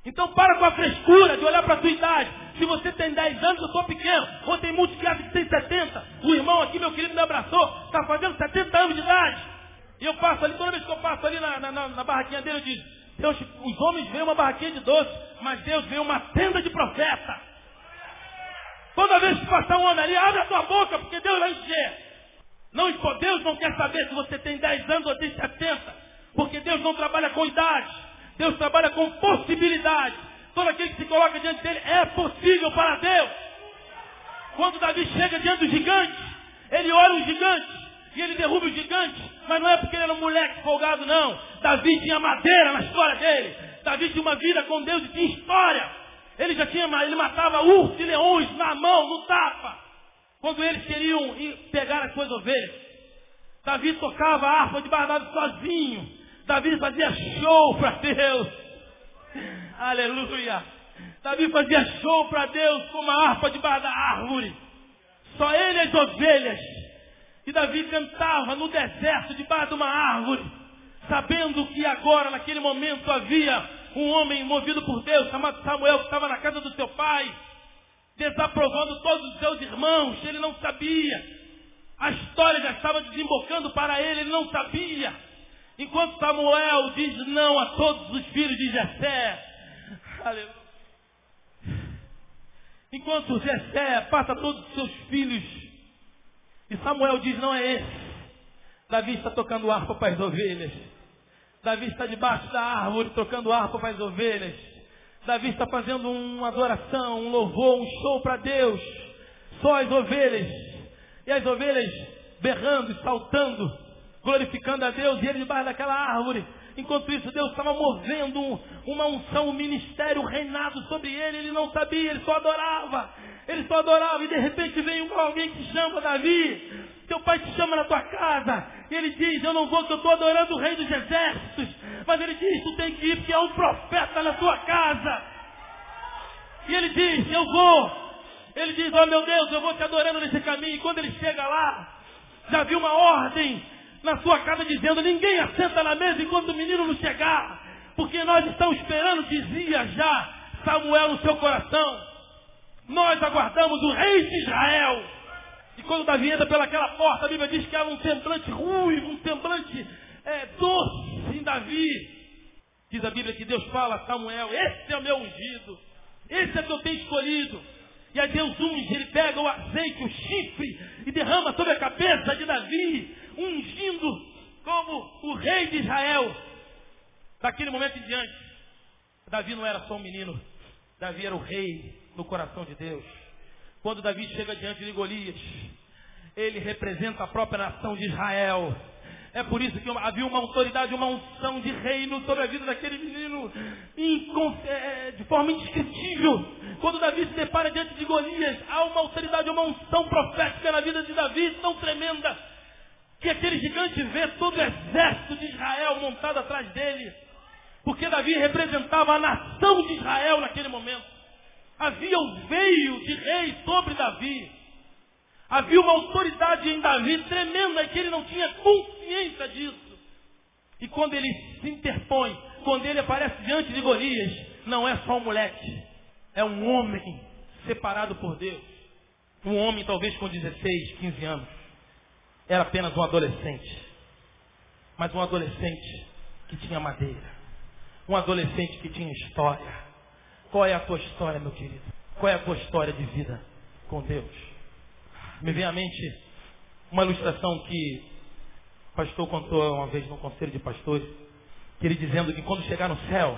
Então para com a frescura de olhar para a tua idade. Se você tem 10 anos, eu sou pequeno. Ou tem muitos que têm 70. O irmão aqui, meu querido, me abraçou. Está fazendo 70 anos de idade. E eu passo ali, toda vez que eu passo ali na, na, na barraquinha dele, eu digo, Deus, os homens veem uma barraquinha de doce, mas Deus vê uma tenda de profeta. Toda vez que passar um homem ali, abre a tua boca, porque Deus vai encher. Não, Deus não quer saber se você tem 10 anos ou tem 70. Porque Deus não trabalha com idade. Deus trabalha com possibilidade. Todo aquele que se coloca diante dele é possível para Deus. Quando Davi chega diante do gigante, ele olha o gigante e ele derruba o gigante. Mas não folgado, não. Davi tinha madeira na história dele. Davi tinha uma vida com Deus e tinha história. Ele já tinha, ele matava ursos e leões na mão, no tapa. Quando eles queriam pegar as suas ovelhas. Davi tocava a harpa de Barnabé sozinho. Davi fazia show para Deus. (laughs) Aleluia. Davi fazia show para Deus com uma harpa debaixo da árvore. Só ele e as ovelhas. E Davi cantava no deserto debaixo de uma árvore. Sabendo que agora, naquele momento, havia um homem movido por Deus, chamado Samuel, que estava na casa do seu pai, desaprovando todos os seus irmãos, ele não sabia. A história já estava desembocando para ele, ele não sabia. Enquanto Samuel diz não a todos os filhos de Jessé, aleluia. Enquanto Jessé passa todos os seus filhos, e Samuel diz não é esse. Davi está tocando harpa para as ovelhas. Davi está debaixo da árvore tocando harpa para as ovelhas. Davi está fazendo uma adoração, um louvor, um show para Deus. Só as ovelhas. E as ovelhas berrando saltando, glorificando a Deus. E ele debaixo daquela árvore. Enquanto isso, Deus estava movendo uma unção, um ministério, um reinado sobre ele. Ele não sabia, ele só adorava. Ele só adorava. E de repente vem alguém que chama Davi. Teu pai te chama na tua casa. E ele diz, eu não vou que eu estou adorando o rei dos exércitos. Mas ele diz, tu tem que ir porque há um profeta na tua casa. E ele diz, eu vou. Ele diz, oh meu Deus, eu vou te adorando nesse caminho. E quando ele chega lá, já viu uma ordem na sua casa dizendo, ninguém assenta na mesa enquanto o menino não chegar. Porque nós estamos esperando, dizia já Samuel no seu coração. Nós aguardamos o rei de Israel. E quando Davi entra pelaquela porta, a Bíblia diz que há um semblante ruim, um semblante é, doce em Davi. Diz a Bíblia que Deus fala a Samuel, esse é o meu ungido, esse é o que eu tenho escolhido. E aí Deus unge, ele pega o azeite, o chifre, e derrama sobre a cabeça de Davi, ungindo como o rei de Israel. Daquele momento em diante, Davi não era só um menino, Davi era o rei no coração de Deus. Quando Davi chega diante de Golias, ele representa a própria nação de Israel. É por isso que havia uma autoridade, uma unção de reino sobre a vida daquele menino é, de forma indescritível. Quando Davi se depara diante de Golias, há uma autoridade, uma unção profética na vida de Davi tão tremenda que aquele gigante vê todo o exército de Israel montado atrás dele. Porque Davi representava a nação de Israel naquele momento. Havia o veio de rei sobre Davi. Havia uma autoridade em Davi tremenda que ele não tinha consciência disso. E quando ele se interpõe, quando ele aparece diante de Golias, não é só um moleque, é um homem separado por Deus. Um homem talvez com 16, 15 anos. Era apenas um adolescente. Mas um adolescente que tinha madeira. Um adolescente que tinha história qual é a tua história, meu querido? Qual é a tua história de vida com Deus? Me vem à mente uma ilustração que o pastor contou uma vez no conselho de pastores, que ele dizendo que quando chegar no céu,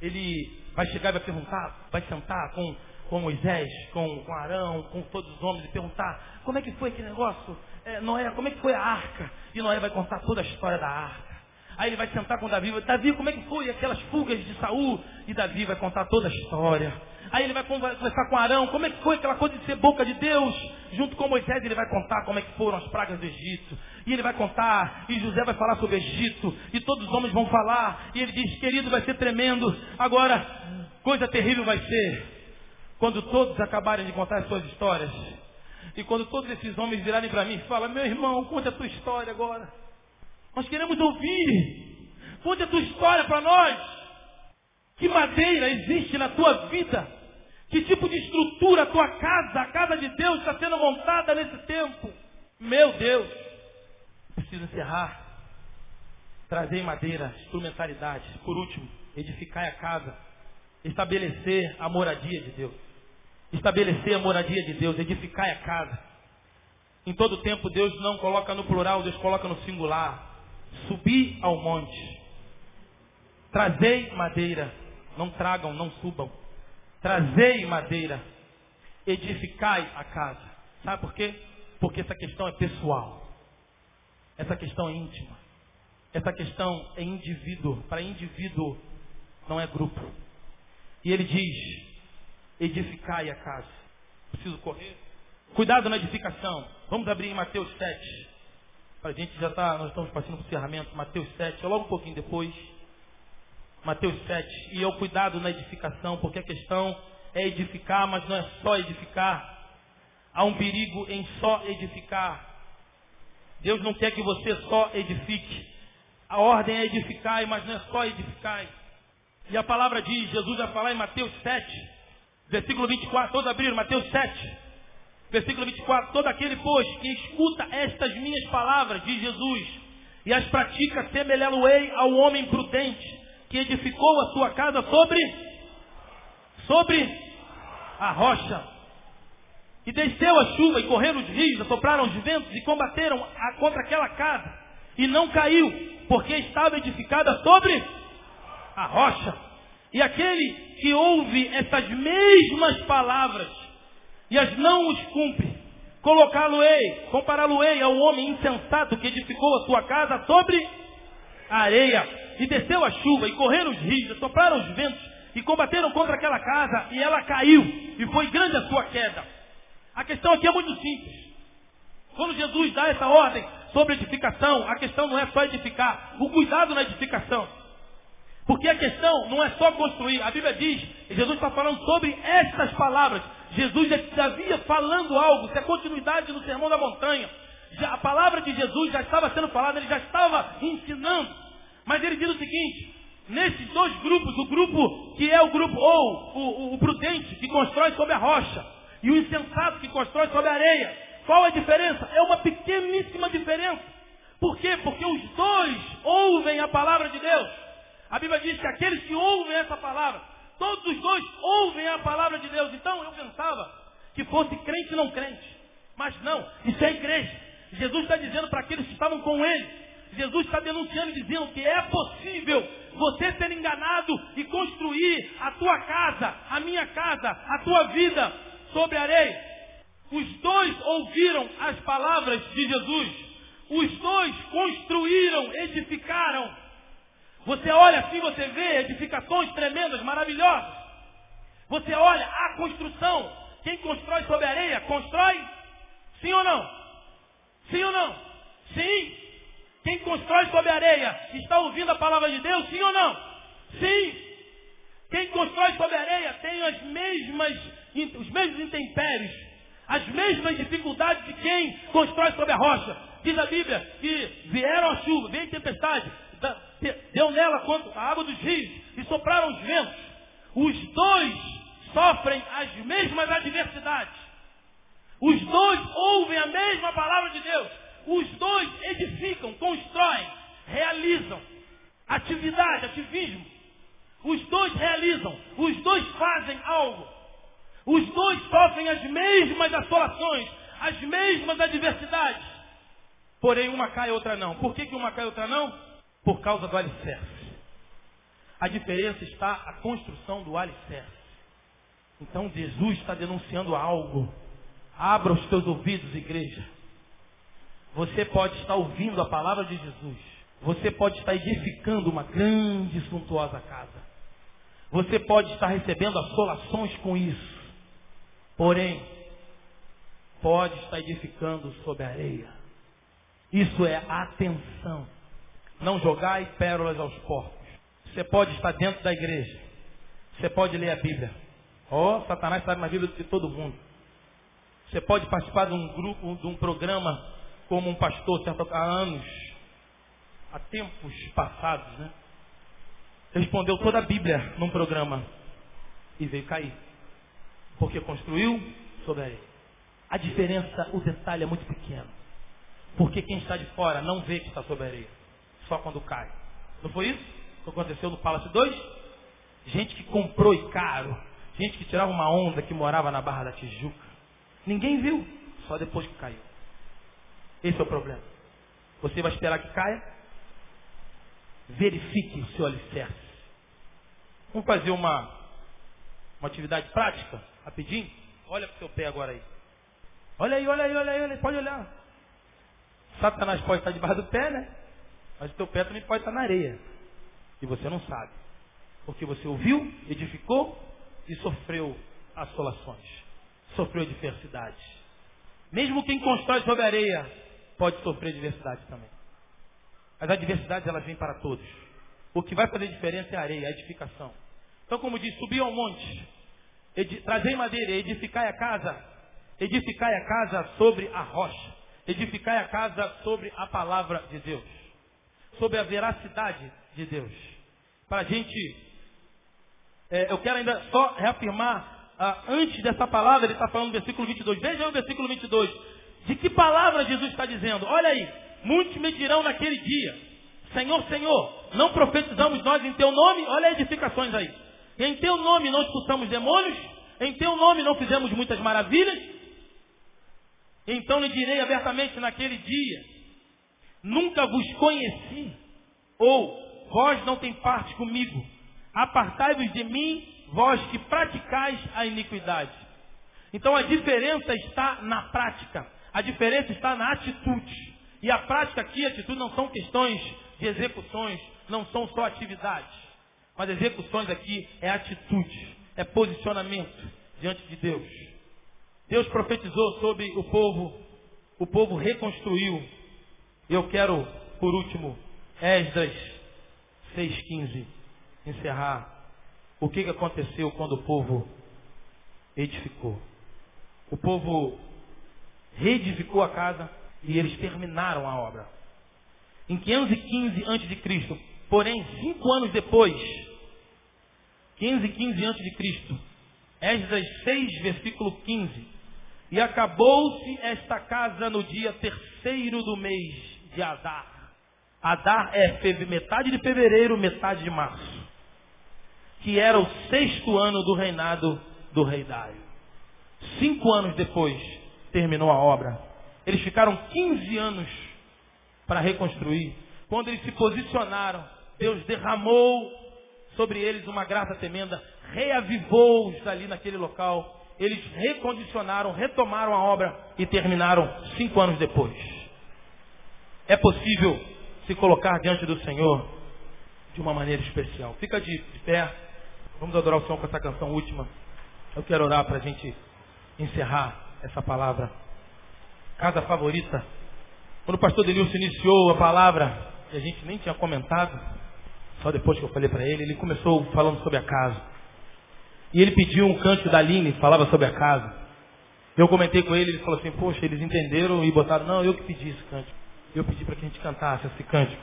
ele vai chegar e vai perguntar, vai sentar com, com Moisés, com, com Arão, com todos os homens e perguntar como é que foi aquele negócio, é, Noé, como é que foi a arca? E Noé vai contar toda a história da arca. Aí ele vai sentar com Davi. Davi, como é que foi aquelas fugas de Saul? E Davi vai contar toda a história. Aí ele vai conversar com Arão, como é que foi aquela coisa de ser boca de Deus? Junto com Moisés ele vai contar como é que foram as pragas do Egito. E ele vai contar, e José vai falar sobre o Egito, e todos os homens vão falar, e ele diz, querido, vai ser tremendo. Agora, coisa terrível vai ser, quando todos acabarem de contar as suas histórias. E quando todos esses homens virarem para mim e falam, meu irmão, conte a tua história agora. Nós queremos ouvir. Conte a tua história para nós. Que madeira existe na tua vida? Que tipo de estrutura a tua casa, a casa de Deus está sendo montada nesse tempo? Meu Deus! Preciso encerrar. Trazer madeira, instrumentalidade. Por último, edificar a casa. Estabelecer a moradia de Deus. estabelecer a moradia de Deus, edificar a casa. Em todo tempo Deus não coloca no plural, Deus coloca no singular. Subir ao monte. Trazei madeira. Não tragam, não subam. Trazei madeira. Edificai a casa. Sabe por quê? Porque essa questão é pessoal. Essa questão é íntima. Essa questão é indivíduo. Para indivíduo, não é grupo. E ele diz: edificai a casa. Preciso correr. Cuidado na edificação. Vamos abrir em Mateus 7. A gente já está, nós estamos passando para o encerramento. Mateus 7, é logo um pouquinho depois. Mateus 7. E é o cuidado na edificação, porque a questão é edificar, mas não é só edificar. Há um perigo em só edificar. Deus não quer que você só edifique. A ordem é edificar, mas não é só edificar. E a palavra diz, Jesus vai falar em Mateus 7, versículo 24, todos abriram, Mateus 7, versículo 24, todo aquele, pois, que escuta estas minhas palavras, diz Jesus, e as pratica, semelhá-lo-ei ao homem prudente, que edificou a sua casa sobre, sobre a rocha. E desceu a chuva, e correram os rios, sopraram os ventos, e combateram a, contra aquela casa. E não caiu, porque estava edificada sobre a rocha. E aquele que ouve essas mesmas palavras e as não os cumpre, colocá-lo-ei, compará-lo-ei ao homem insensato que edificou a sua casa sobre a areia. E desceu a chuva, e correram os rios, sopraram os ventos, e combateram contra aquela casa, e ela caiu, e foi grande a sua queda. A questão aqui é muito simples. Quando Jesus dá essa ordem sobre edificação, a questão não é só edificar, o cuidado na edificação. Porque a questão não é só construir. A Bíblia diz, Jesus está falando sobre estas palavras. Jesus já havia falando algo, isso é continuidade no Sermão da Montanha. Já, a palavra de Jesus já estava sendo falada, ele já estava ensinando. Mas ele diz o seguinte, nesses dois grupos, o grupo que é o grupo, ou o, o, o prudente, que constrói sobre a rocha, e o insensato que constrói sobre a areia. Qual a diferença? É uma pequeníssima diferença. Por quê? Porque os dois ouvem a palavra de Deus. A Bíblia diz que aqueles que ouvem essa palavra, todos os dois ouvem a palavra de Deus. Então eu pensava que fosse crente não crente. Mas não, isso é igreja. Jesus está dizendo para aqueles que estavam com ele. Jesus está denunciando e dizendo que é possível você ser enganado e construir a tua casa, a minha casa, a tua vida sobre areia. Os dois ouviram as palavras de Jesus. Os dois construíram, edificaram você olha assim, você vê edificações tremendas, maravilhosas. Você olha a construção. Quem constrói sobre areia, constrói? Sim ou não? Sim ou não? Sim. Quem constrói sobre areia está ouvindo a palavra de Deus? Sim ou não? Sim. Quem constrói sobre areia tem as mesmas, os mesmos intempéries, as mesmas dificuldades de quem constrói sobre a rocha. Diz a Bíblia que vieram a chuva, veio tempestade, deu nela quanto a água dos rios e sopraram os ventos. Os dois sofrem as mesmas adversidades. Os dois ouvem a mesma palavra de Deus. Os dois edificam, constroem, realizam. Atividade, ativismo. Os dois realizam, os dois fazem algo. Os dois sofrem as mesmas assolações, as mesmas adversidades. Porém, uma cai e outra não. Por que, que uma cai e outra não? Por causa do alicerce. A diferença está a construção do alicerce. Então Jesus está denunciando algo. Abra os teus ouvidos, igreja. Você pode estar ouvindo a palavra de Jesus. Você pode estar edificando uma grande e suntuosa casa. Você pode estar recebendo assolações com isso. Porém, pode estar edificando sobre a areia. Isso é atenção. Não jogai pérolas aos porcos. Você pode estar dentro da igreja. Você pode ler a Bíblia. Oh, Satanás sabe na Bíblia de todo mundo. Você pode participar de um grupo, de um programa como um pastor certo, há anos, há tempos passados, né? Respondeu toda a Bíblia num programa e veio cair. Porque construiu sobre areia. A diferença, o detalhe é muito pequeno. Porque quem está de fora não vê que está sobre a areia só quando cai. Não foi isso que aconteceu no Palace 2? Gente que comprou e caro, Gente que tirava uma onda que morava na Barra da Tijuca. Ninguém viu, só depois que caiu. Esse é o problema. Você vai esperar que caia? Verifique o seu alicerce. Vamos fazer uma, uma atividade prática, rapidinho? Olha para o seu pé agora aí. Olha aí, olha aí, olha aí, olha aí, pode olhar. Satanás pode estar debaixo do pé, né? Mas o teu pé também pode estar na areia. E você não sabe. Porque você ouviu, edificou e sofreu assolações. Sofreu adversidade. Mesmo quem constrói sobre a areia pode sofrer adversidade também. As adversidades elas vêm para todos. O que vai fazer diferença é a areia, a edificação. Então, como diz, subir ao monte, trazei madeira, edificai a casa, edificai a casa sobre a rocha, edificai a casa sobre a palavra de Deus, sobre a veracidade de Deus. Para a gente, é, eu quero ainda só reafirmar, ah, antes dessa palavra, ele está falando no versículo 22. Veja o versículo 22. De que palavra Jesus está dizendo? Olha aí, muitos me dirão naquele dia, Senhor, Senhor, não profetizamos nós em teu nome? Olha as edificações aí. Em teu nome não expulsamos demônios? Em teu nome não fizemos muitas maravilhas? Então lhe direi abertamente naquele dia: Nunca vos conheci, ou vós não tem parte comigo. Apartai-vos de mim, vós que praticais a iniquidade. Então a diferença está na prática, a diferença está na atitude. E a prática aqui a atitude não são questões de execuções, não são só atividades. Mas execuções aqui é atitude, é posicionamento diante de Deus. Deus profetizou sobre o povo, o povo reconstruiu. Eu quero, por último, Esdras 6,15, encerrar. O que, aconteceu quando o povo edificou? O povo reedificou a casa e eles terminaram a obra. Em 515 a.C., porém, cinco anos depois, 515 a.C., Esdras 6, versículo 15, e acabou-se esta casa no dia terceiro do mês de Adar. Adar é metade de fevereiro, metade de março. Que era o sexto ano do reinado do rei Dário. Cinco anos depois, terminou a obra. Eles ficaram 15 anos para reconstruir. Quando eles se posicionaram, Deus derramou sobre eles uma graça tremenda, reavivou-os ali naquele local eles recondicionaram, retomaram a obra e terminaram cinco anos depois. É possível se colocar diante do Senhor de uma maneira especial. Fica de pé. Vamos adorar o Senhor com essa canção última. Eu quero orar para a gente encerrar essa palavra. Casa favorita. Quando o pastor Denilson iniciou a palavra, e a gente nem tinha comentado, só depois que eu falei para ele, ele começou falando sobre a casa. E ele pediu um cântico da Aline, falava sobre a casa. Eu comentei com ele, ele falou assim, poxa, eles entenderam e botaram, não, eu que pedi esse cântico. Eu pedi para que a gente cantasse esse cântico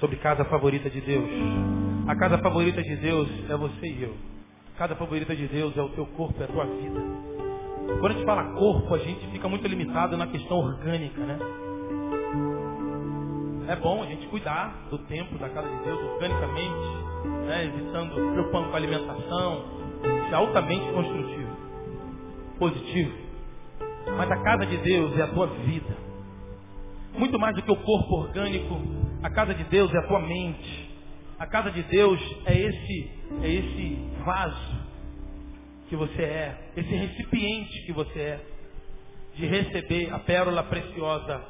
sobre casa favorita de Deus. A casa favorita de Deus é você e eu. A casa favorita de Deus é o teu corpo, é a tua vida. Quando a gente fala corpo, a gente fica muito limitado na questão orgânica, né? É bom a gente cuidar do templo da casa de Deus organicamente, né? evitando, preocupando com a alimentação, isso é altamente construtivo, positivo. Mas a casa de Deus é a tua vida. Muito mais do que o corpo orgânico, a casa de Deus é a tua mente. A casa de Deus é esse, é esse vaso que você é, esse recipiente que você é, de receber a pérola preciosa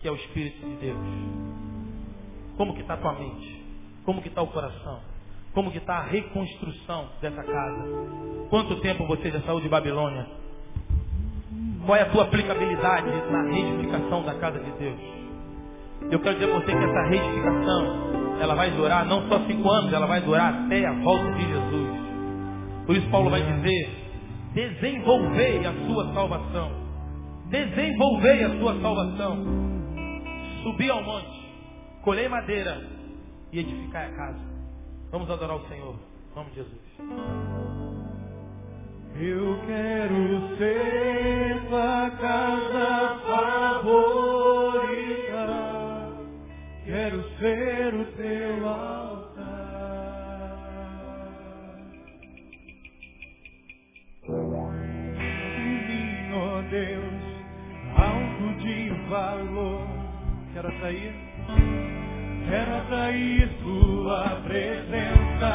que é o Espírito de Deus. Como que está a tua mente? Como que está o coração? Como que está a reconstrução dessa casa? Quanto tempo você já saiu de Babilônia? Qual é a tua aplicabilidade na reedificação da casa de Deus? Eu quero dizer a você que essa reedificação, ela vai durar não só cinco anos, ela vai durar até a volta de Jesus. Por isso Paulo vai dizer, desenvolvei a sua salvação. Desenvolvei a sua salvação. Subi ao monte, colhei madeira e edificai a casa. Vamos adorar o Senhor. Em nome de Jesus. Eu quero ser casa favorita, quero ser o teu altar. Em mim, ó oh Deus, algo de valor. Quero sair, quero sair tua presença.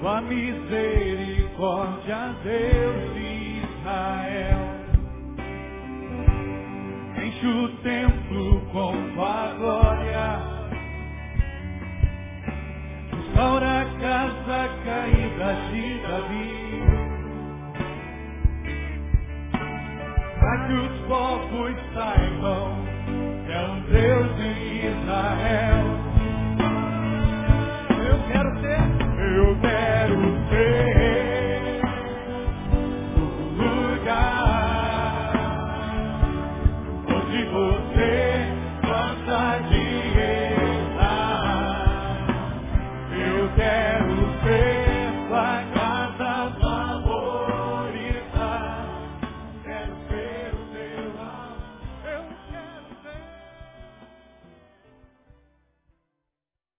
Tua misericórdia misericórdia, Deus de Israel. Enche o templo com tua glória. Restaura a casa caída de Davi. Para que os povos saibam que é um Deus de Israel. Eu quero ser, eu quero ser.